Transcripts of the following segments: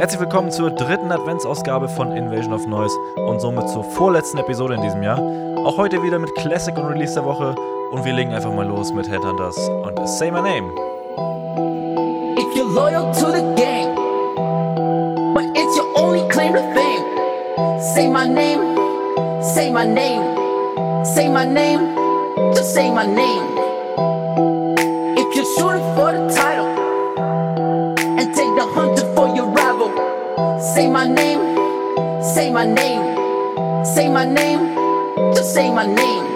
Herzlich willkommen zur dritten Adventsausgabe von Invasion of Noise und somit zur vorletzten Episode in diesem Jahr. Auch heute wieder mit Classic und Release der Woche und wir legen einfach mal los mit Headhunters und Say My Name. If you're loyal to the game, but it's your only claim to fame, say my name, say my name, say my name, just say my name. My name, just say my name.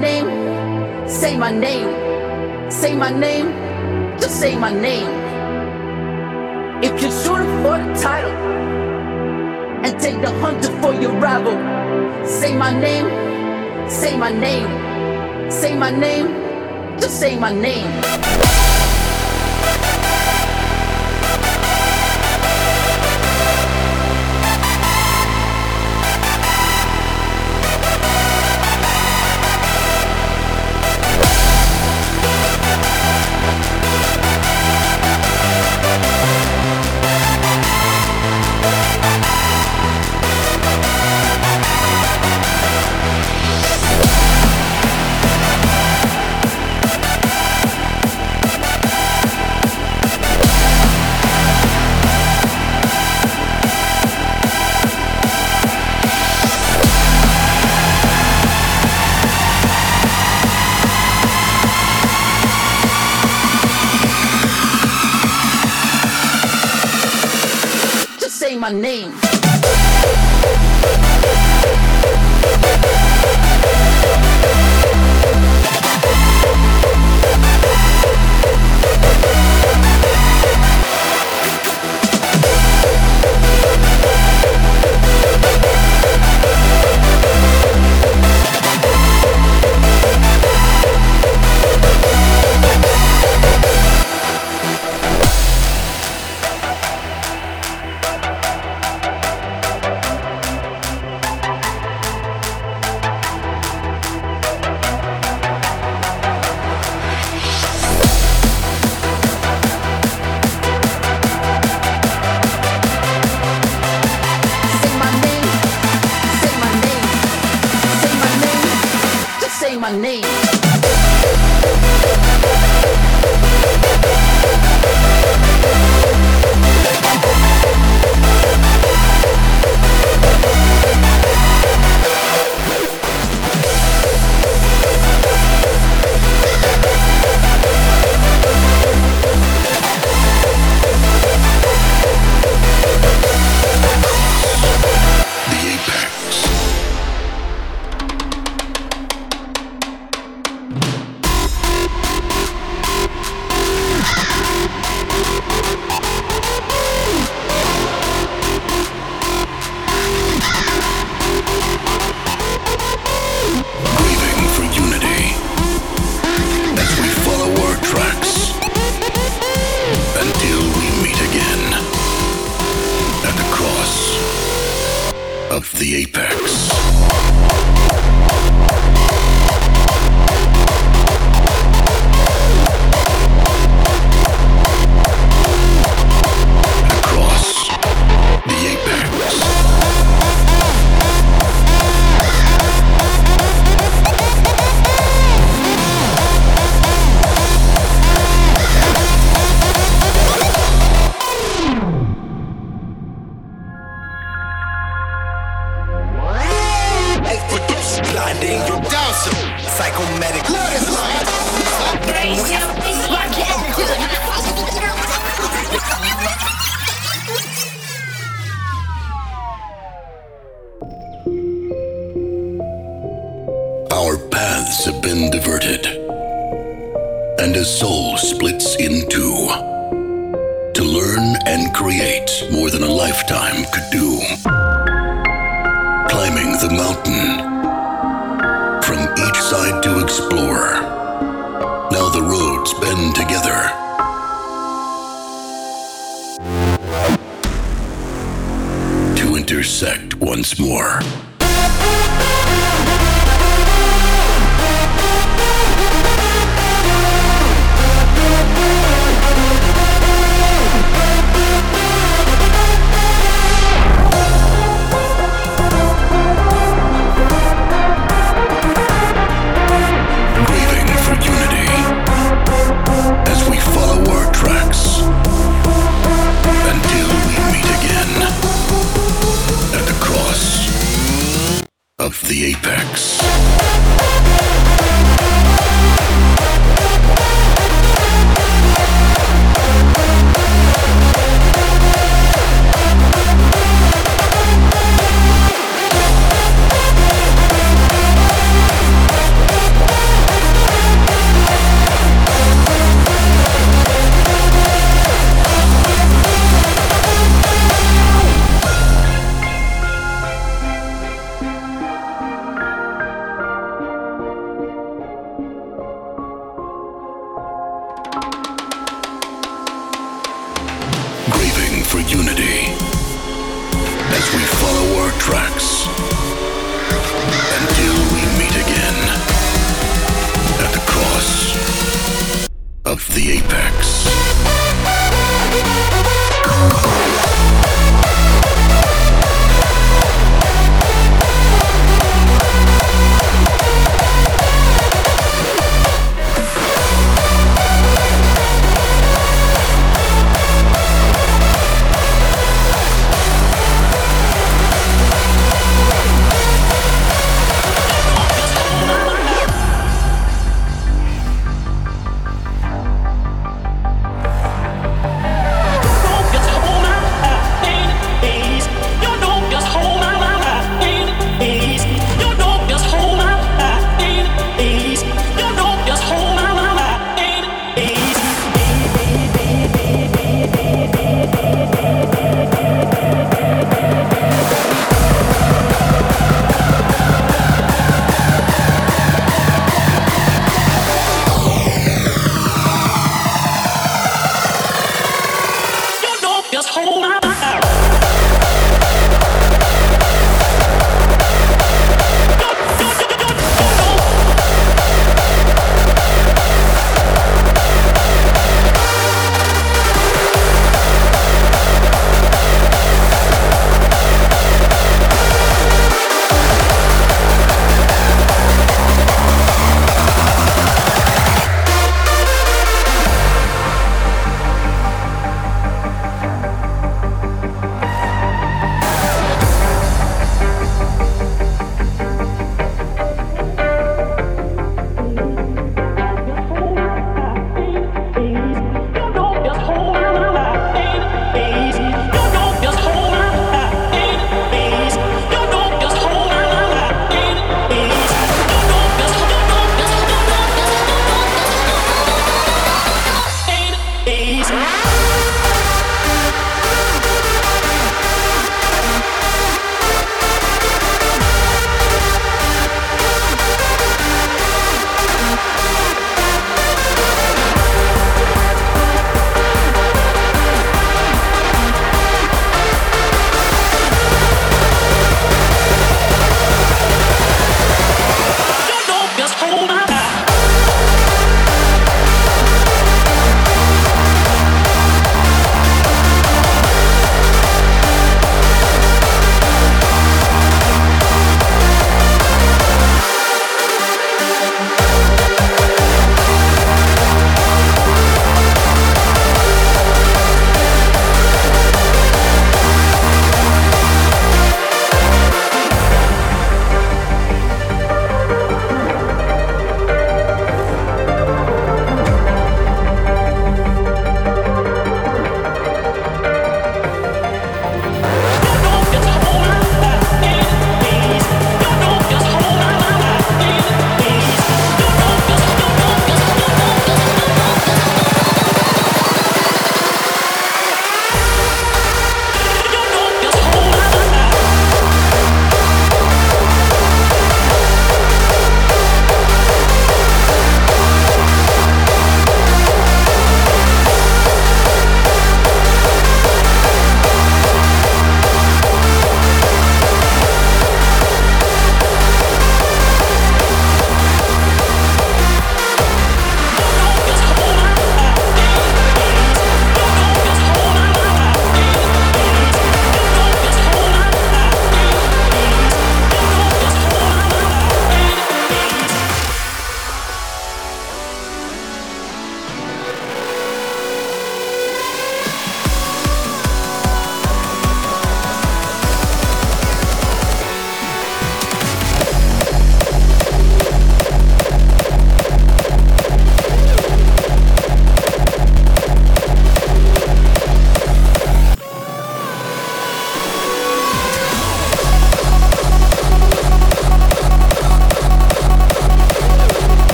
Name, say my name, say my name, just say my name. If you're for the title and take the hunter for your rival, say my name, say my name, say my name, just say my name.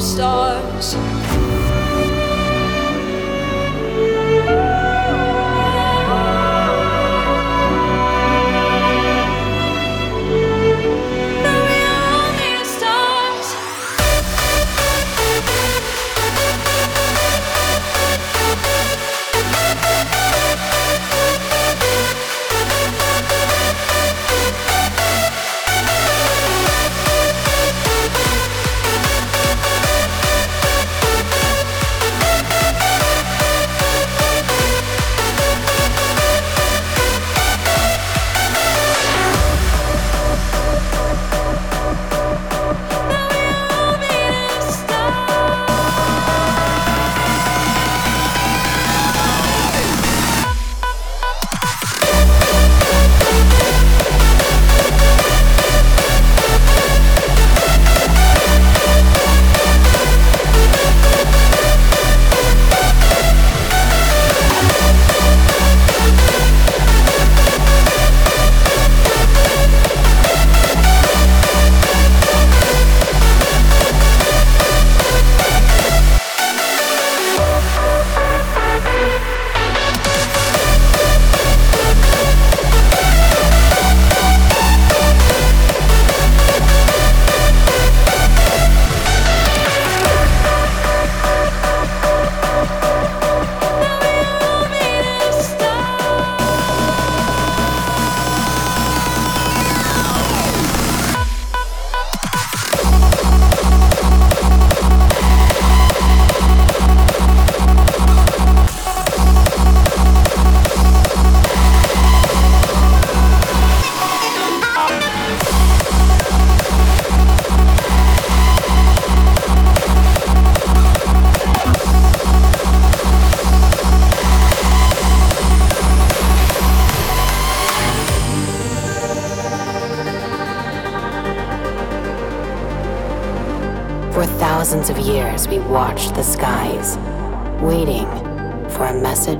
Stars.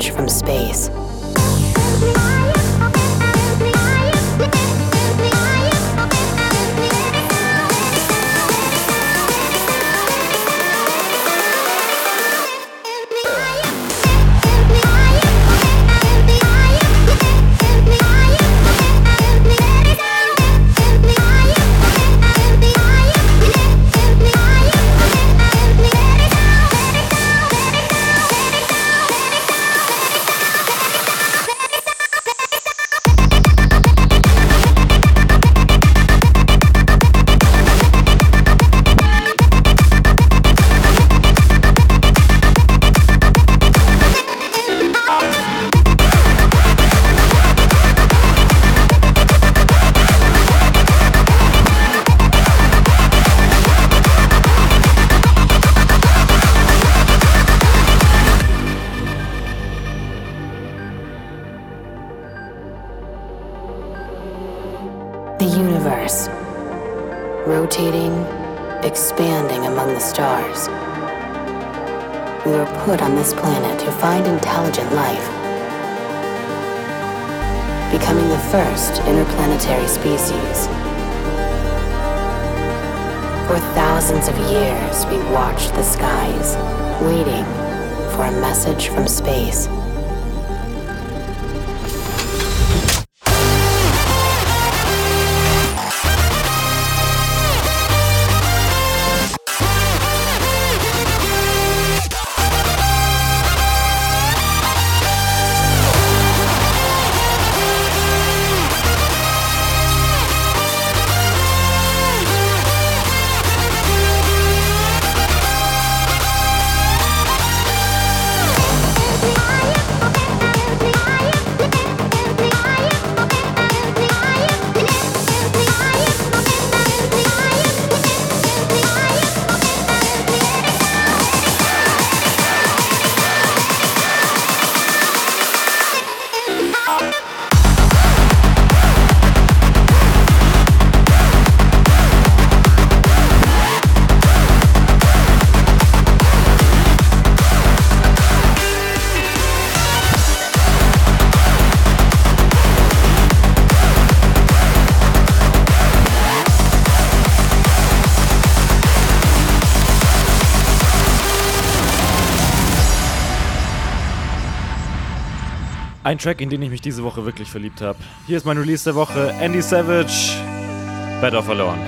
From space. Life, becoming the first interplanetary species. For thousands of years, we watched the skies, waiting for a message from space. Ein Track, in den ich mich diese Woche wirklich verliebt habe. Hier ist mein Release der Woche, Andy Savage, Better Verloren.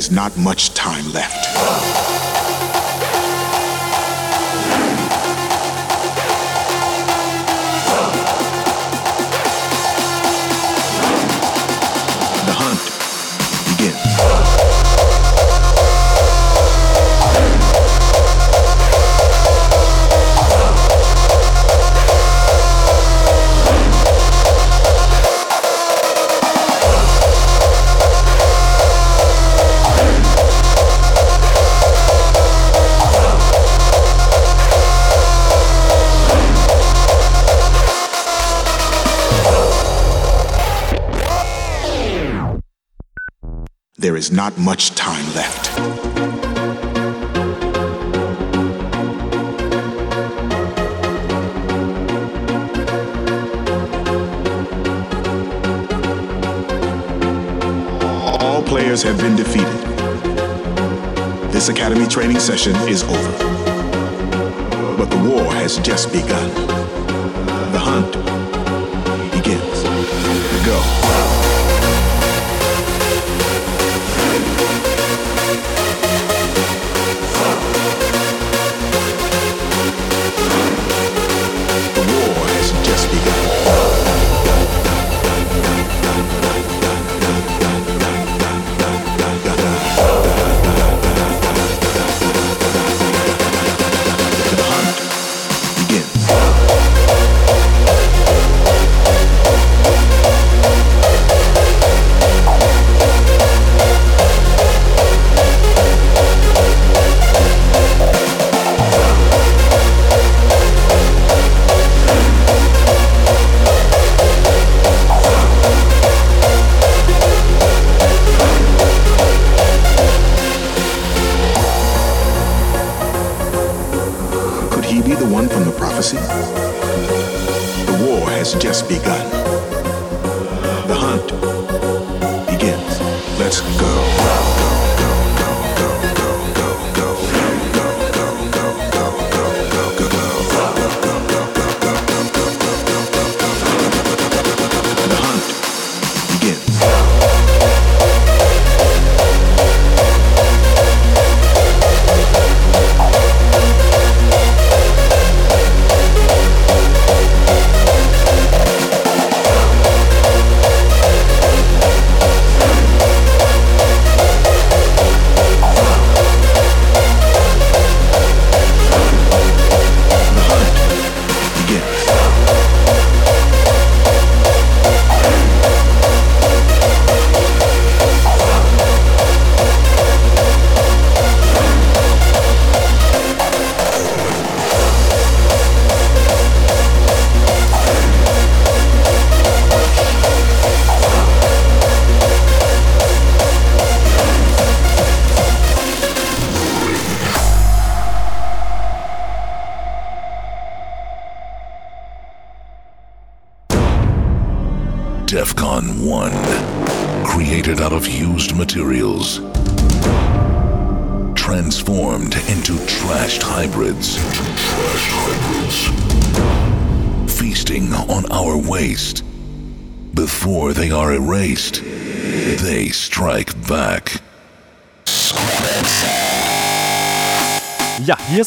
is not much not much time left. All players have been defeated. This academy training session is over. But the war has just begun. The hunt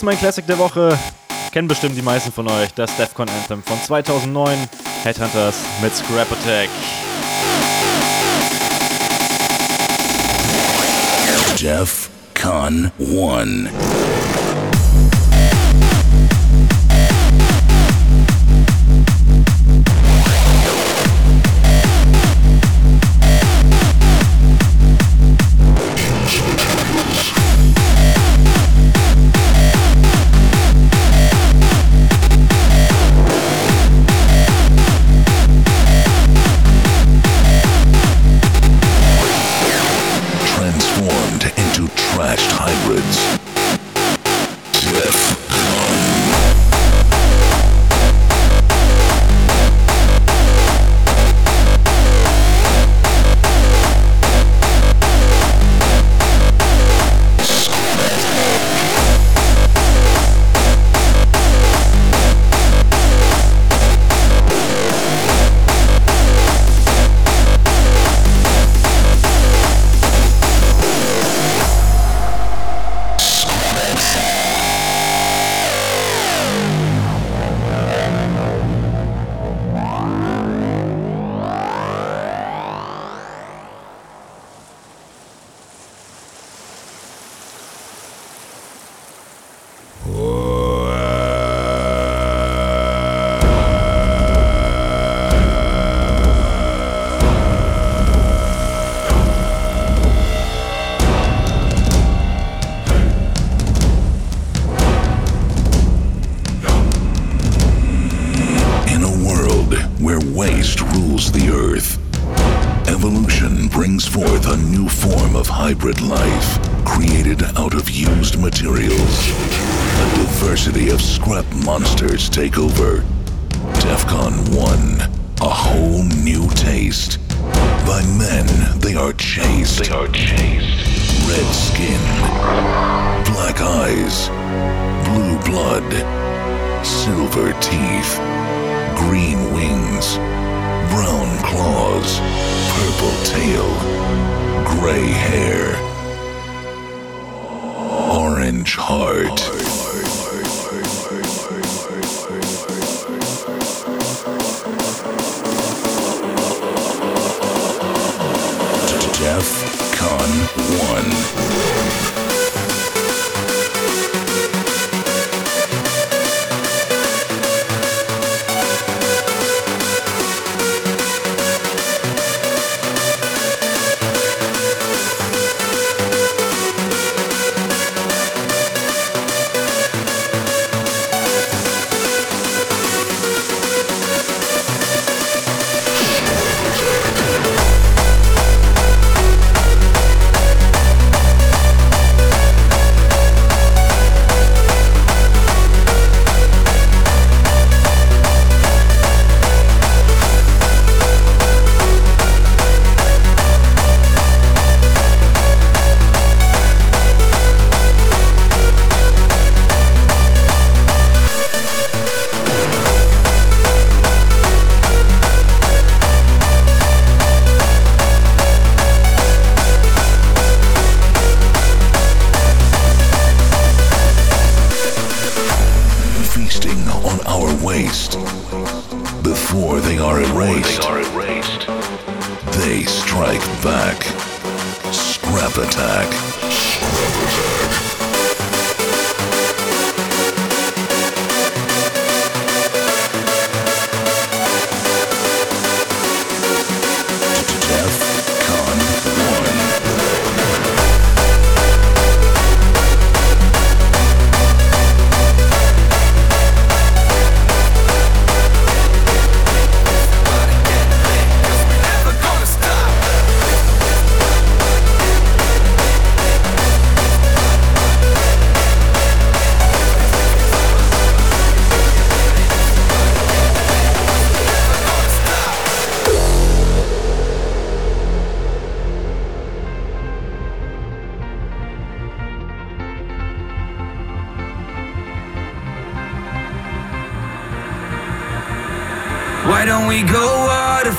ist mein Classic der Woche. Kennen bestimmt die meisten von euch das Defcon Anthem von 2009, Headhunters mit Scrap Attack. DEFCON 1.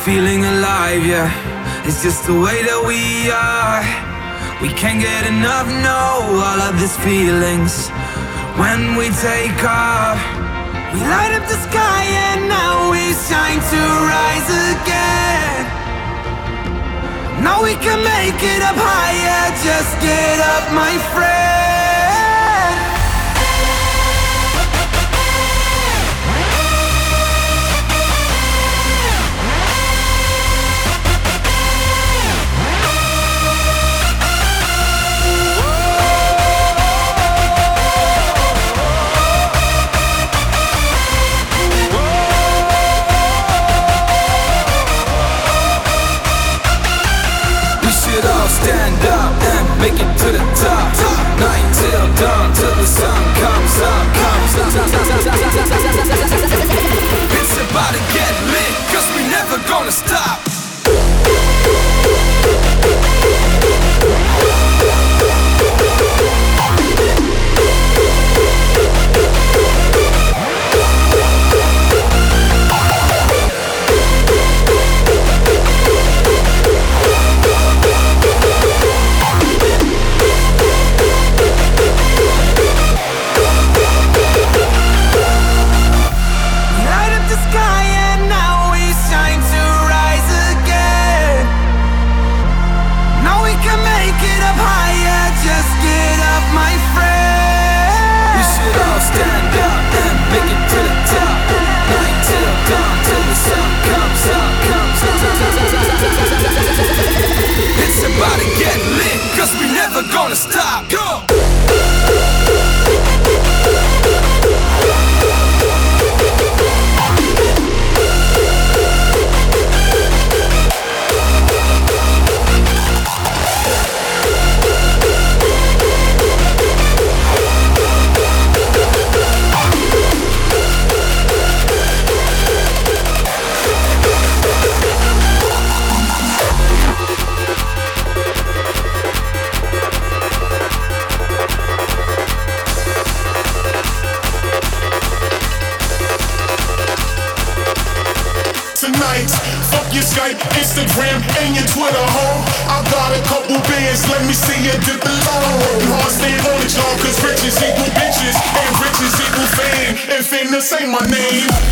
feeling alive, yeah. It's just the way that we are. We can't get enough, no, all of these feelings. When we take off, we light up the sky, and now we shine to rise again. Now we can make it up higher, just get up, my friend. dawn till the sun comes up. Comes up. It's about to get lit, cause we never gonna stop. say my name.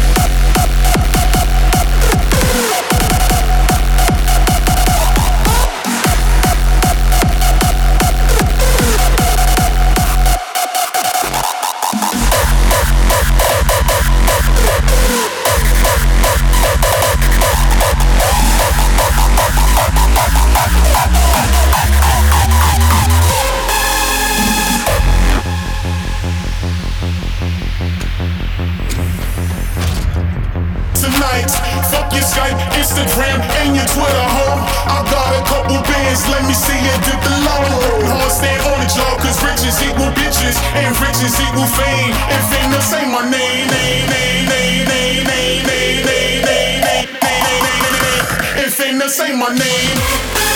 say my name.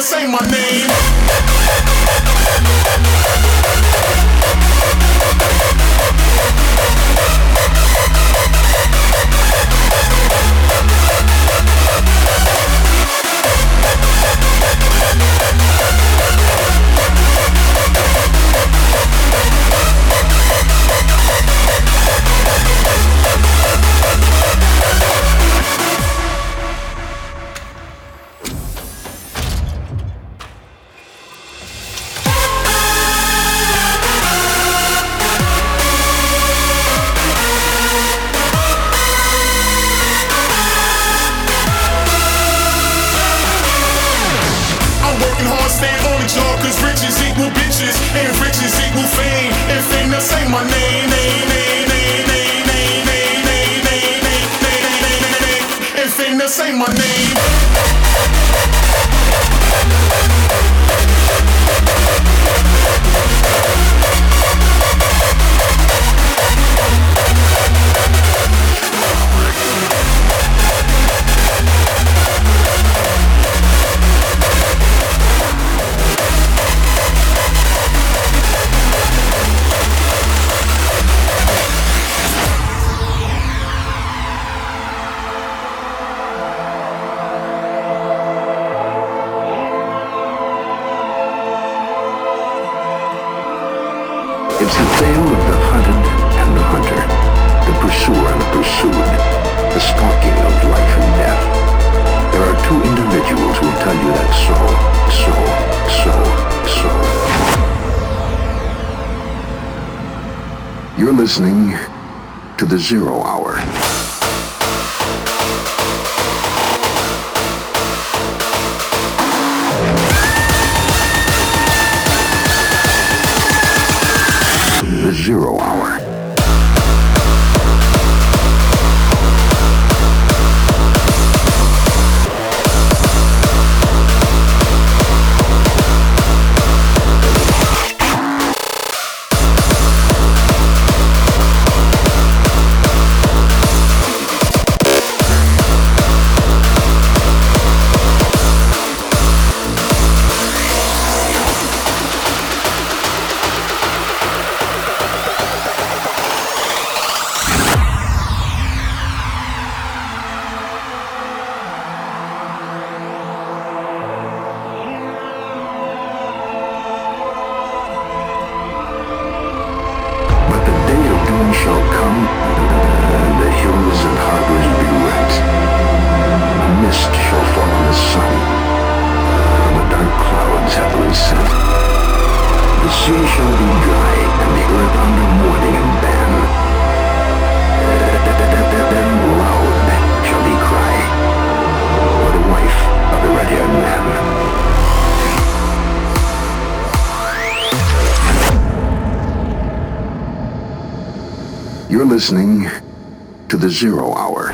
say my name. sea shall be dry, and the earth under mourning and ban. Loud shall he cry, wife of the red-haired man. You're listening to The Zero Hour.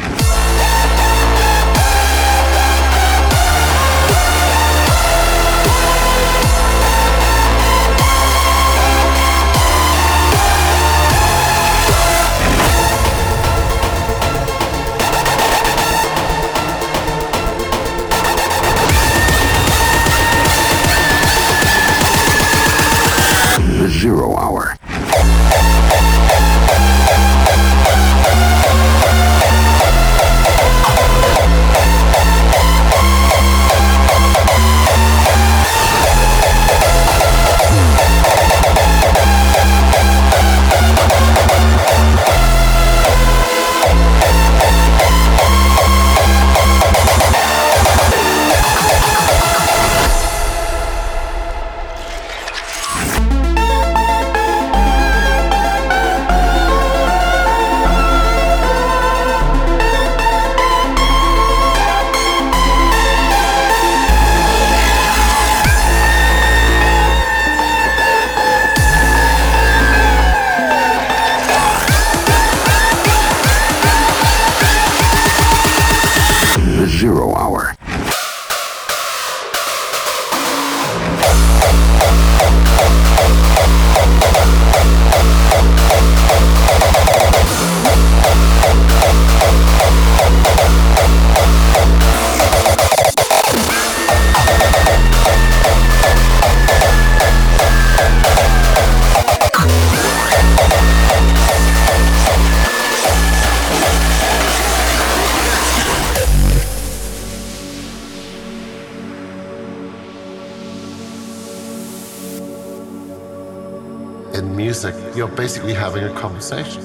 You're basically having a conversation.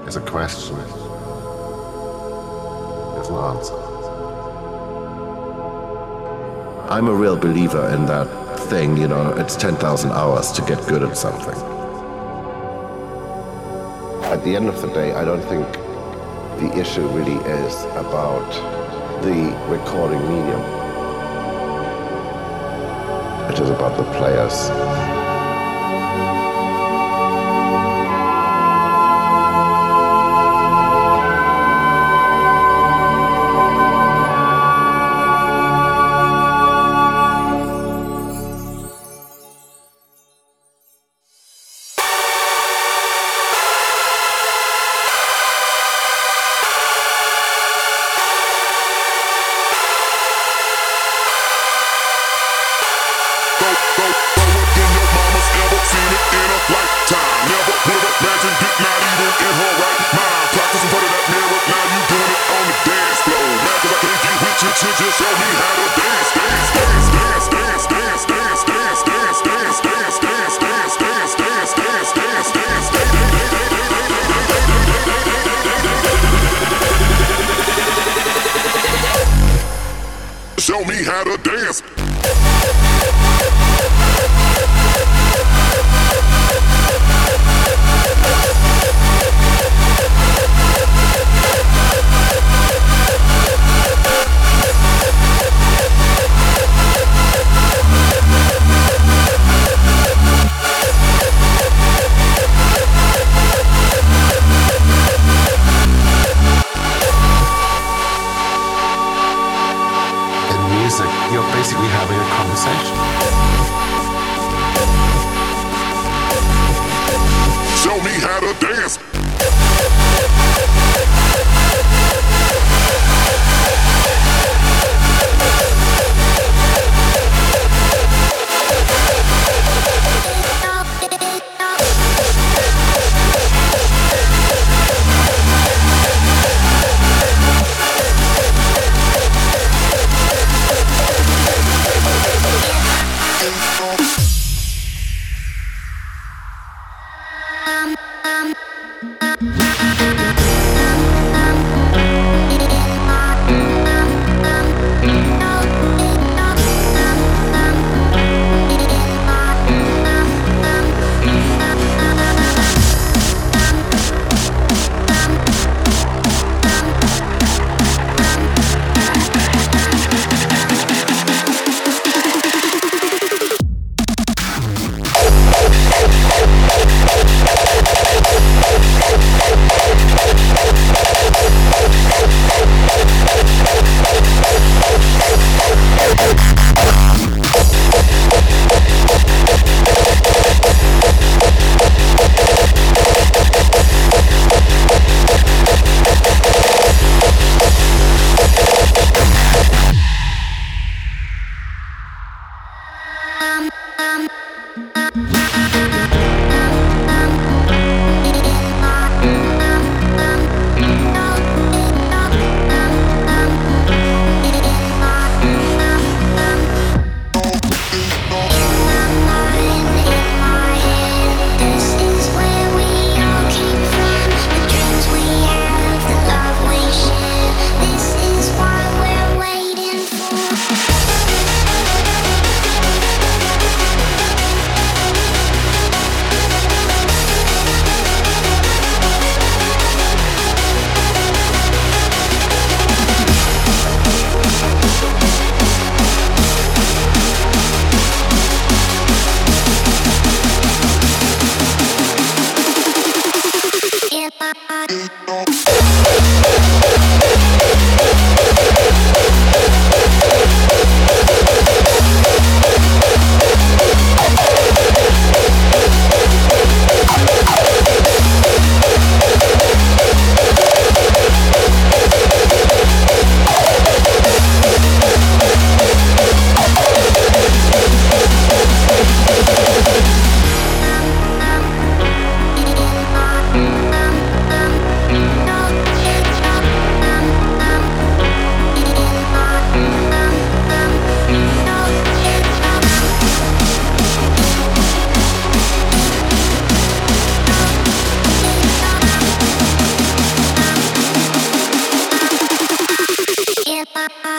There's a question. There's an answer. I'm a real believer in that thing, you know, it's 10,000 hours to get good at something. At the end of the day, I don't think the issue really is about the recording medium. It is about the players. Show me how to dance.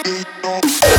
don't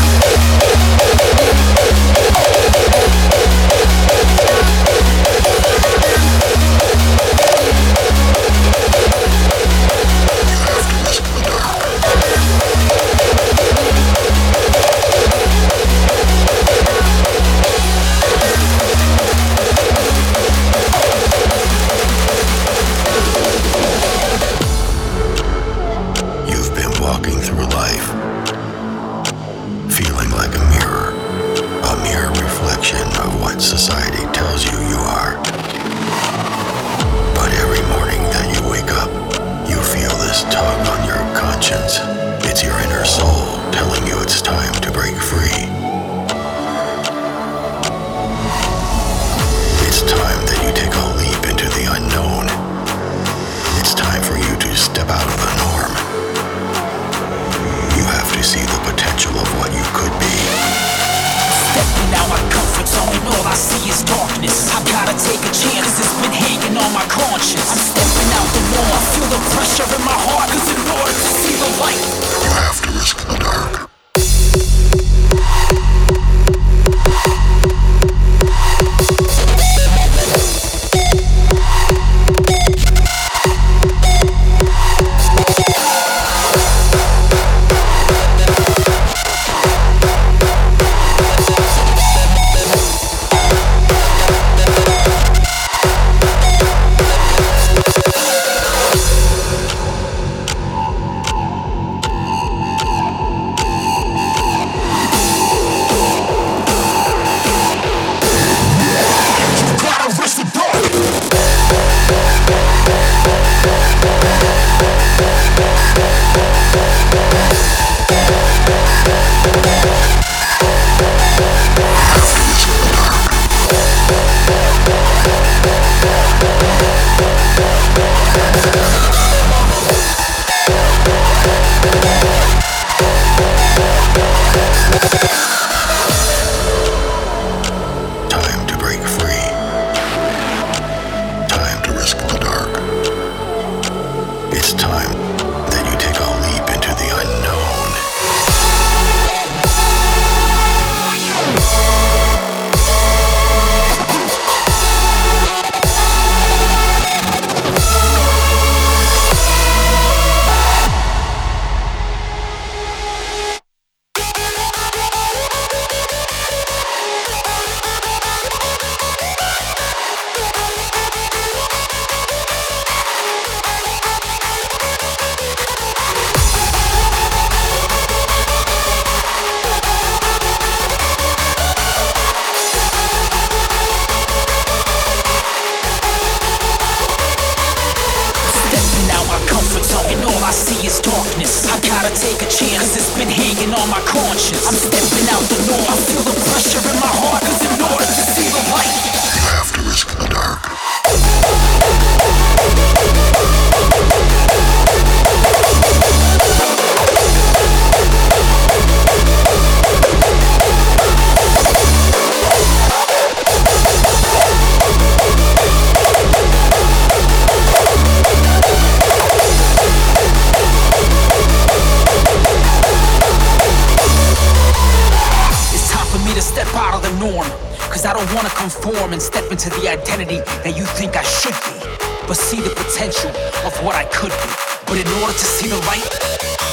conform and step into the identity that you think I should be, but see the potential of what I could be. But in order to see the light,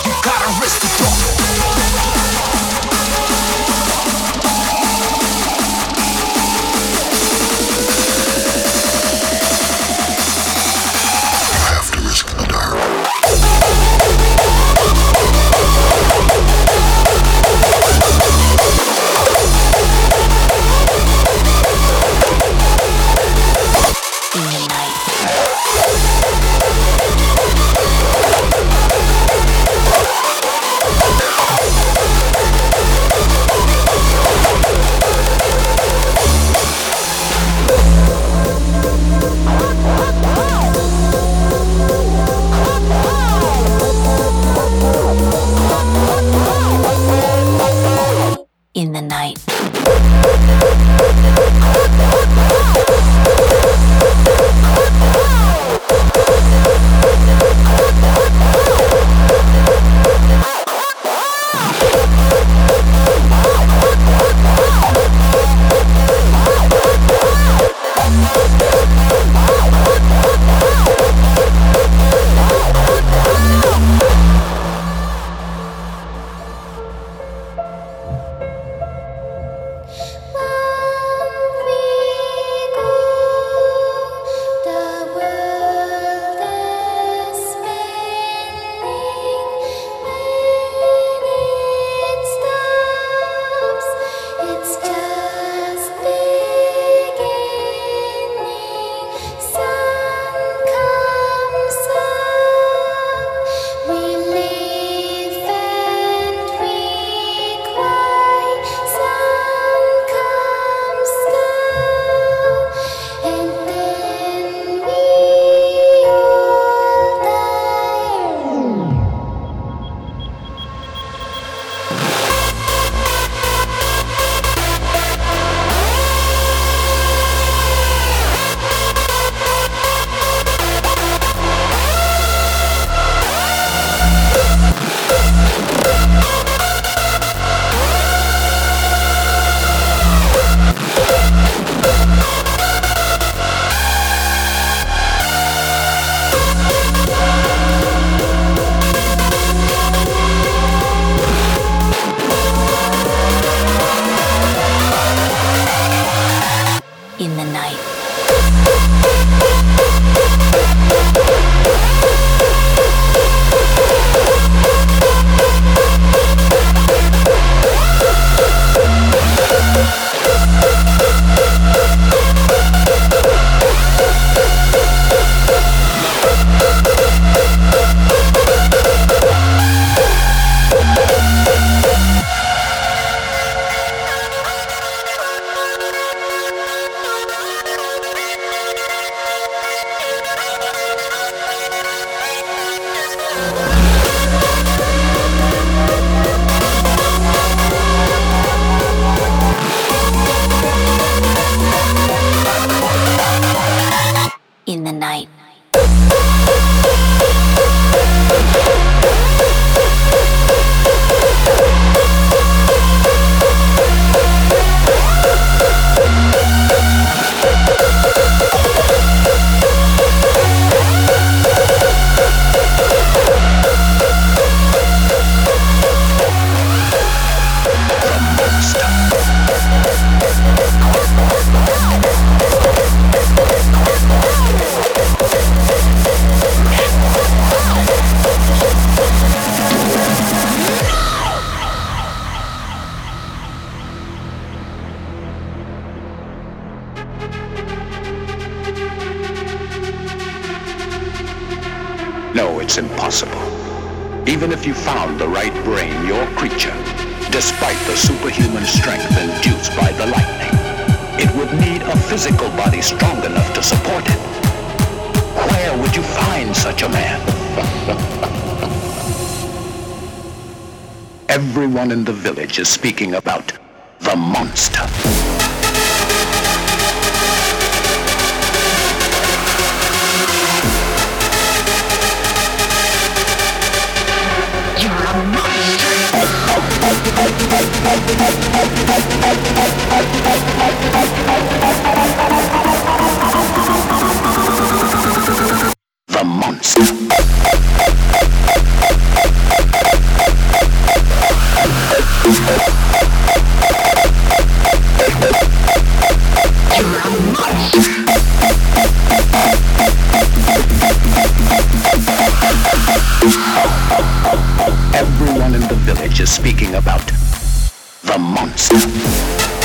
you gotta risk the dark. in the night. Everyone in the village is speaking about Everyone in the village is speaking about the monster.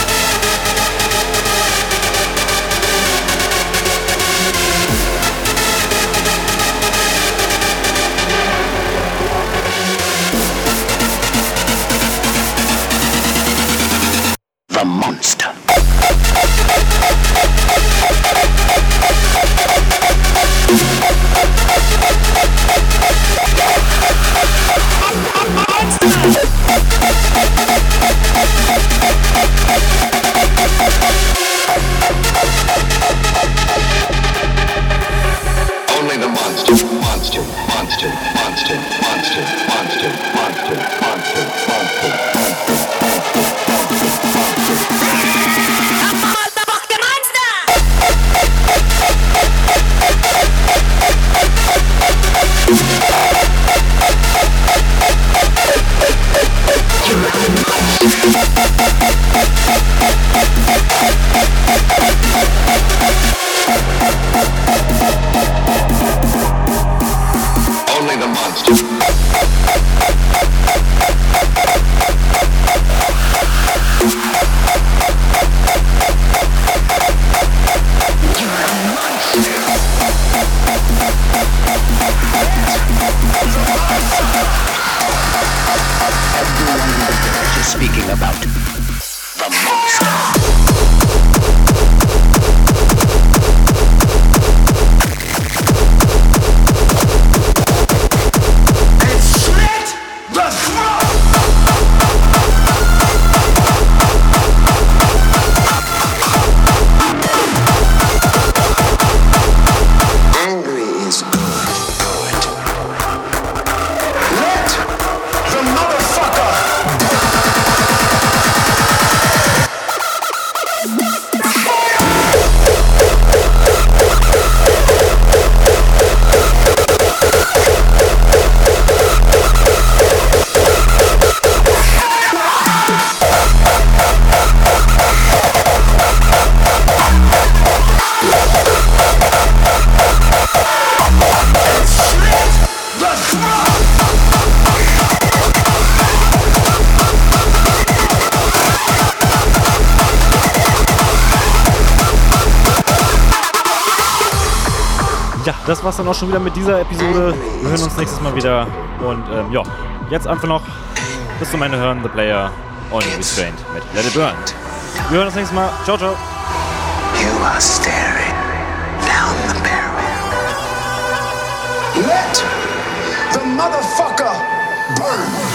Auch schon wieder mit dieser Episode. Wir hören uns nächstes Mal wieder. Und ähm, ja, jetzt einfach noch bis zum Ende hören The Player on Restrained mit Let It Burn. Wir hören uns nächstes Mal. Ciao, ciao. You are staring down the barrel. Let the motherfucker burn.